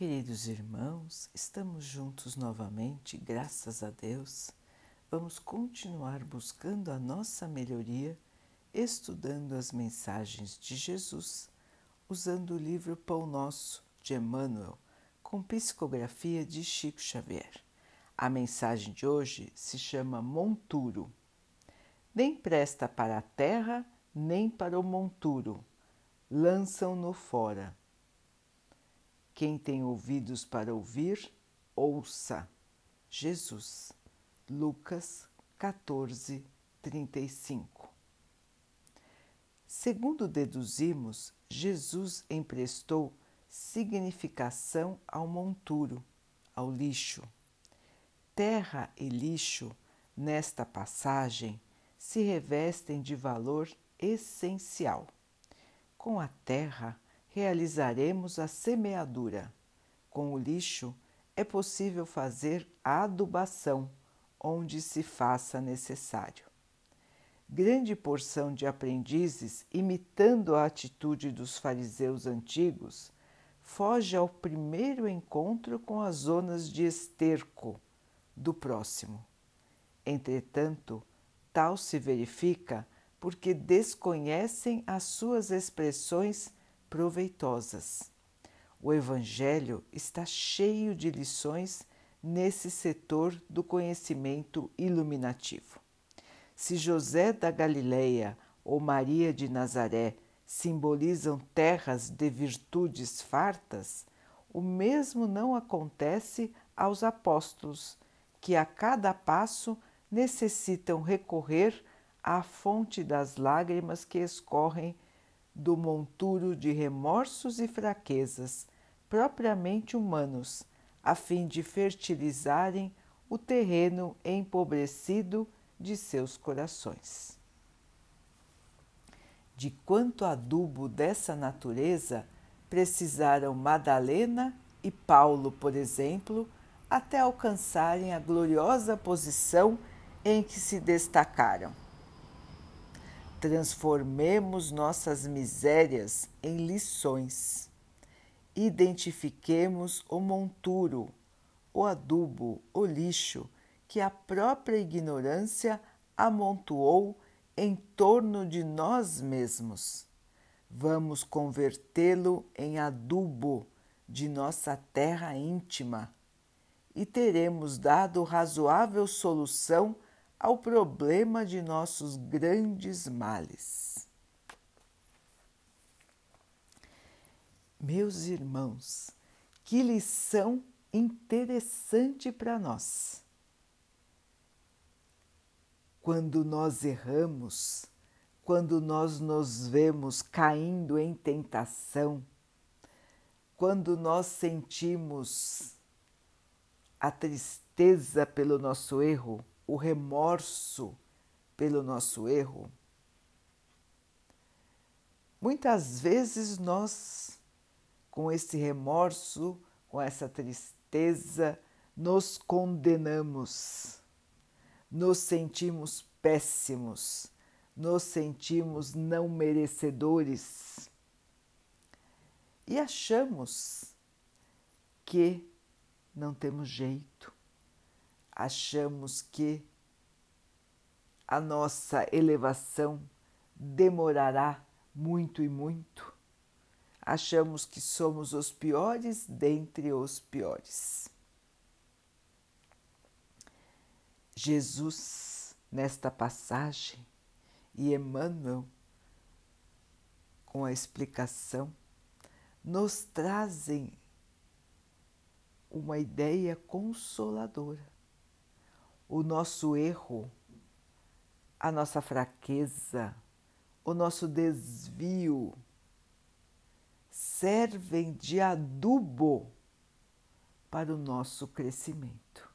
Queridos irmãos, estamos juntos novamente, graças a Deus. Vamos continuar buscando a nossa melhoria, estudando as mensagens de Jesus, usando o livro Pão Nosso de Emmanuel, com psicografia de Chico Xavier. A mensagem de hoje se chama Monturo. Nem presta para a terra, nem para o monturo, lançam-no fora quem tem ouvidos para ouvir, ouça. Jesus, Lucas 14, 35. Segundo deduzimos, Jesus emprestou significação ao monturo, ao lixo. Terra e lixo, nesta passagem, se revestem de valor essencial. Com a terra, realizaremos a semeadura. Com o lixo é possível fazer a adubação, onde se faça necessário. Grande porção de aprendizes, imitando a atitude dos fariseus antigos, foge ao primeiro encontro com as zonas de esterco do próximo. Entretanto, tal se verifica porque desconhecem as suas expressões proveitosas. O Evangelho está cheio de lições nesse setor do conhecimento iluminativo. Se José da Galileia ou Maria de Nazaré simbolizam terras de virtudes fartas, o mesmo não acontece aos apóstolos, que a cada passo necessitam recorrer à fonte das lágrimas que escorrem do monturo de remorsos e fraquezas propriamente humanos, a fim de fertilizarem o terreno empobrecido de seus corações. De quanto adubo dessa natureza precisaram Madalena e Paulo, por exemplo, até alcançarem a gloriosa posição em que se destacaram. Transformemos nossas misérias em lições. Identifiquemos o monturo, o adubo, o lixo que a própria ignorância amontoou em torno de nós mesmos. Vamos convertê-lo em adubo de nossa terra íntima e teremos dado razoável solução ao problema de nossos grandes males. Meus irmãos, que lição interessante para nós. Quando nós erramos, quando nós nos vemos caindo em tentação, quando nós sentimos a tristeza pelo nosso erro, o remorso pelo nosso erro, muitas vezes nós, com esse remorso, com essa tristeza, nos condenamos, nos sentimos péssimos, nos sentimos não merecedores e achamos que não temos jeito, achamos que a nossa elevação demorará muito e muito. Achamos que somos os piores dentre os piores. Jesus, nesta passagem, e Emmanuel, com a explicação, nos trazem uma ideia consoladora o nosso erro, a nossa fraqueza, o nosso desvio servem de adubo para o nosso crescimento.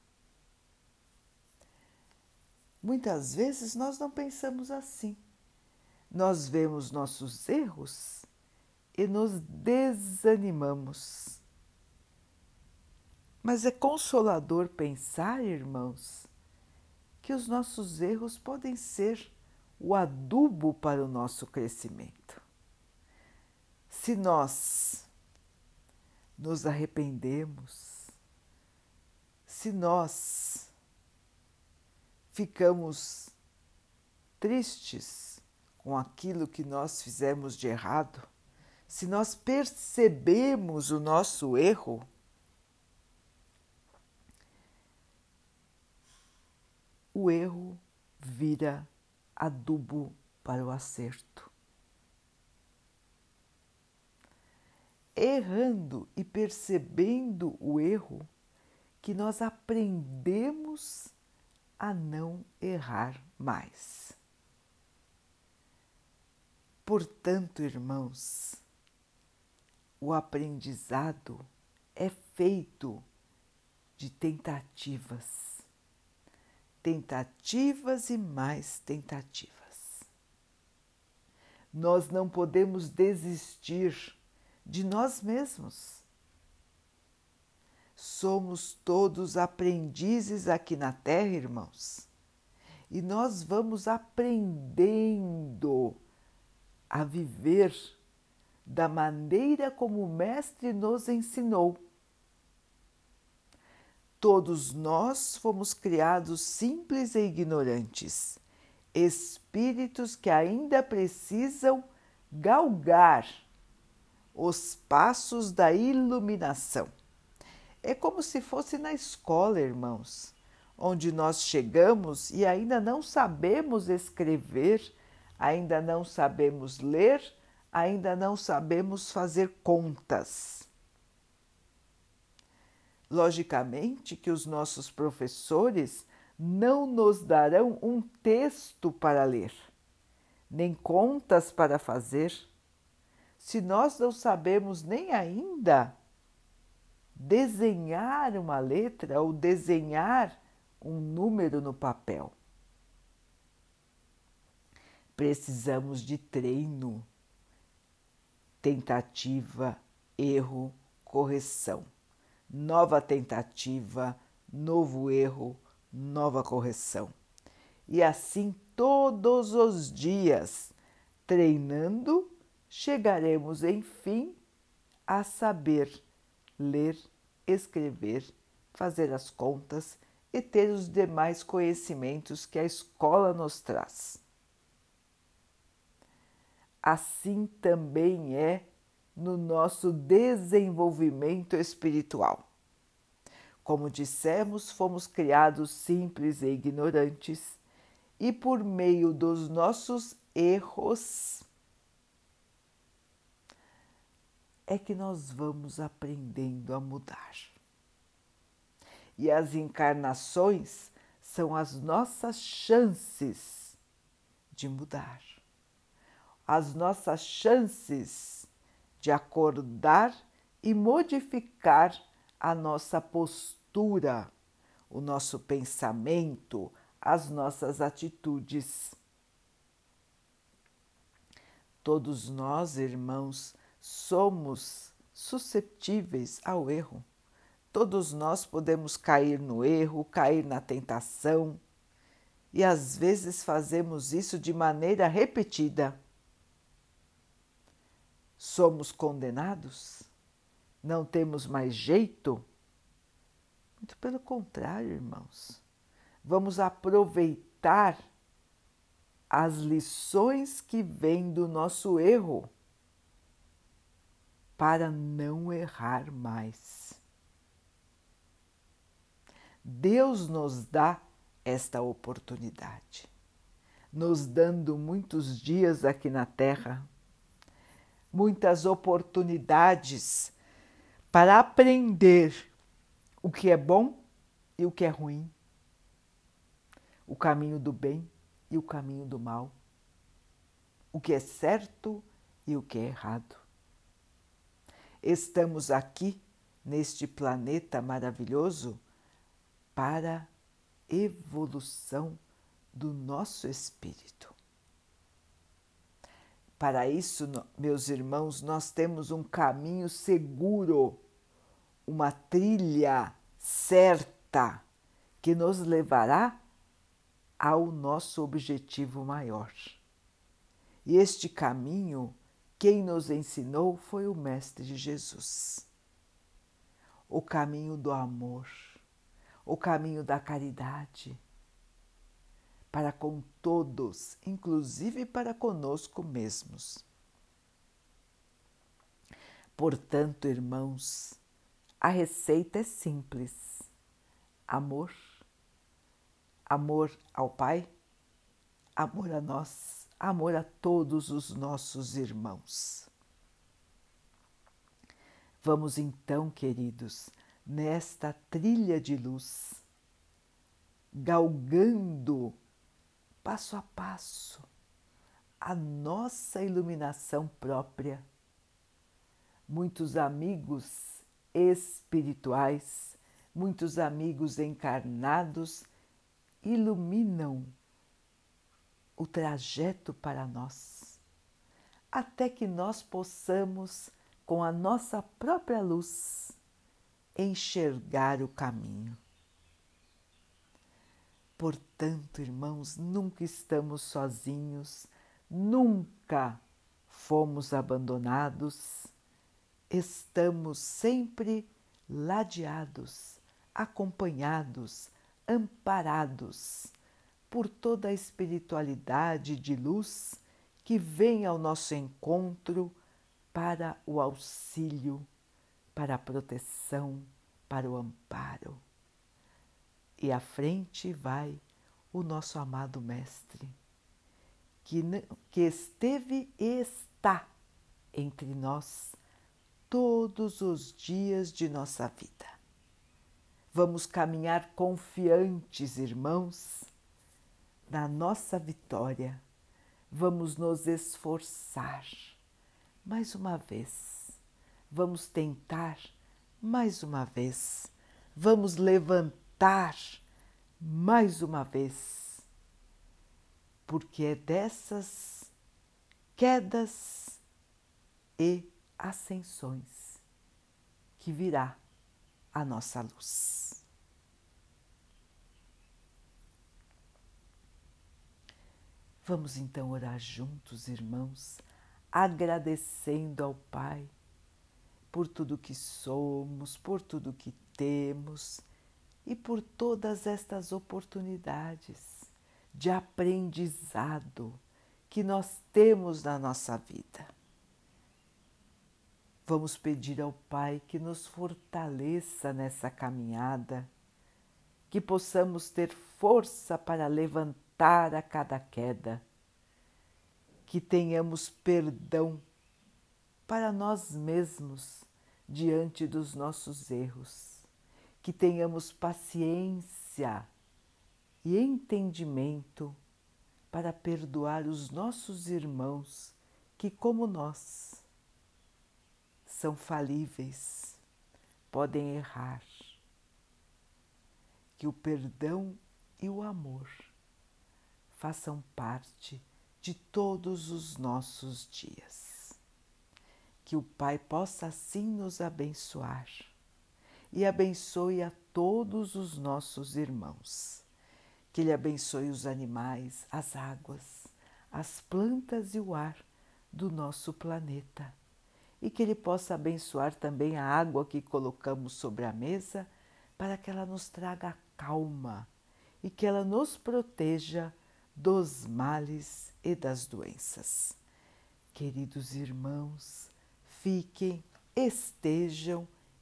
Muitas vezes nós não pensamos assim. Nós vemos nossos erros e nos desanimamos. Mas é consolador pensar, irmãos, que os nossos erros podem ser o adubo para o nosso crescimento. Se nós nos arrependemos, se nós ficamos tristes com aquilo que nós fizemos de errado, se nós percebemos o nosso erro, o erro vira adubo para o acerto. Errando e percebendo o erro, que nós aprendemos a não errar mais. Portanto, irmãos, o aprendizado é feito de tentativas tentativas e mais tentativas. Nós não podemos desistir de nós mesmos. Somos todos aprendizes aqui na Terra, irmãos, e nós vamos aprendendo a viver da maneira como o Mestre nos ensinou Todos nós fomos criados simples e ignorantes, espíritos que ainda precisam galgar os passos da iluminação. É como se fosse na escola, irmãos, onde nós chegamos e ainda não sabemos escrever, ainda não sabemos ler, ainda não sabemos fazer contas. Logicamente que os nossos professores não nos darão um texto para ler, nem contas para fazer, se nós não sabemos nem ainda desenhar uma letra ou desenhar um número no papel. Precisamos de treino, tentativa, erro, correção nova tentativa, novo erro, nova correção. E assim todos os dias, treinando, chegaremos enfim a saber ler, escrever, fazer as contas e ter os demais conhecimentos que a escola nos traz. Assim também é no nosso desenvolvimento espiritual. Como dissemos, fomos criados simples e ignorantes, e por meio dos nossos erros é que nós vamos aprendendo a mudar. E as encarnações são as nossas chances de mudar, as nossas chances de acordar e modificar a nossa postura, o nosso pensamento, as nossas atitudes. Todos nós, irmãos, somos susceptíveis ao erro. Todos nós podemos cair no erro, cair na tentação, e às vezes fazemos isso de maneira repetida. Somos condenados? Não temos mais jeito? Muito pelo contrário, irmãos. Vamos aproveitar as lições que vêm do nosso erro para não errar mais. Deus nos dá esta oportunidade, nos dando muitos dias aqui na Terra muitas oportunidades para aprender o que é bom e o que é ruim, o caminho do bem e o caminho do mal, o que é certo e o que é errado. Estamos aqui neste planeta maravilhoso para evolução do nosso espírito. Para isso, meus irmãos, nós temos um caminho seguro, uma trilha certa que nos levará ao nosso objetivo maior. E este caminho, quem nos ensinou foi o Mestre Jesus. o caminho do amor, o caminho da caridade para com todos, inclusive para conosco mesmos. Portanto, irmãos, a receita é simples: amor, amor ao Pai, amor a nós, amor a todos os nossos irmãos. Vamos então, queridos, nesta trilha de luz, galgando passo a passo a nossa iluminação própria. Muitos amigos espirituais, muitos amigos encarnados iluminam o trajeto para nós, até que nós possamos com a nossa própria luz, enxergar o caminho. Portanto, irmãos, nunca estamos sozinhos, nunca fomos abandonados, estamos sempre ladeados, acompanhados, amparados por toda a espiritualidade de luz que vem ao nosso encontro para o auxílio, para a proteção, para o amparo. E à frente vai o nosso amado Mestre, que, que esteve e está entre nós todos os dias de nossa vida. Vamos caminhar confiantes, irmãos, na nossa vitória. Vamos nos esforçar mais uma vez. Vamos tentar mais uma vez. Vamos levantar mais uma vez. Porque é dessas quedas e ascensões que virá a nossa luz. Vamos então orar juntos, irmãos agradecendo ao Pai por tudo que somos, por tudo que temos e por todas estas oportunidades de aprendizado que nós temos na nossa vida. Vamos pedir ao Pai que nos fortaleça nessa caminhada, que possamos ter força para levantar a cada queda que tenhamos perdão para nós mesmos diante dos nossos erros, que tenhamos paciência e entendimento para perdoar os nossos irmãos que, como nós, são falíveis, podem errar. Que o perdão e o amor façam parte de todos os nossos dias. Que o Pai possa assim nos abençoar e abençoe a todos os nossos irmãos. Que Ele abençoe os animais, as águas, as plantas e o ar do nosso planeta. E que Ele possa abençoar também a água que colocamos sobre a mesa para que ela nos traga calma e que ela nos proteja dos males e das doenças. Queridos irmãos, fiquem, estejam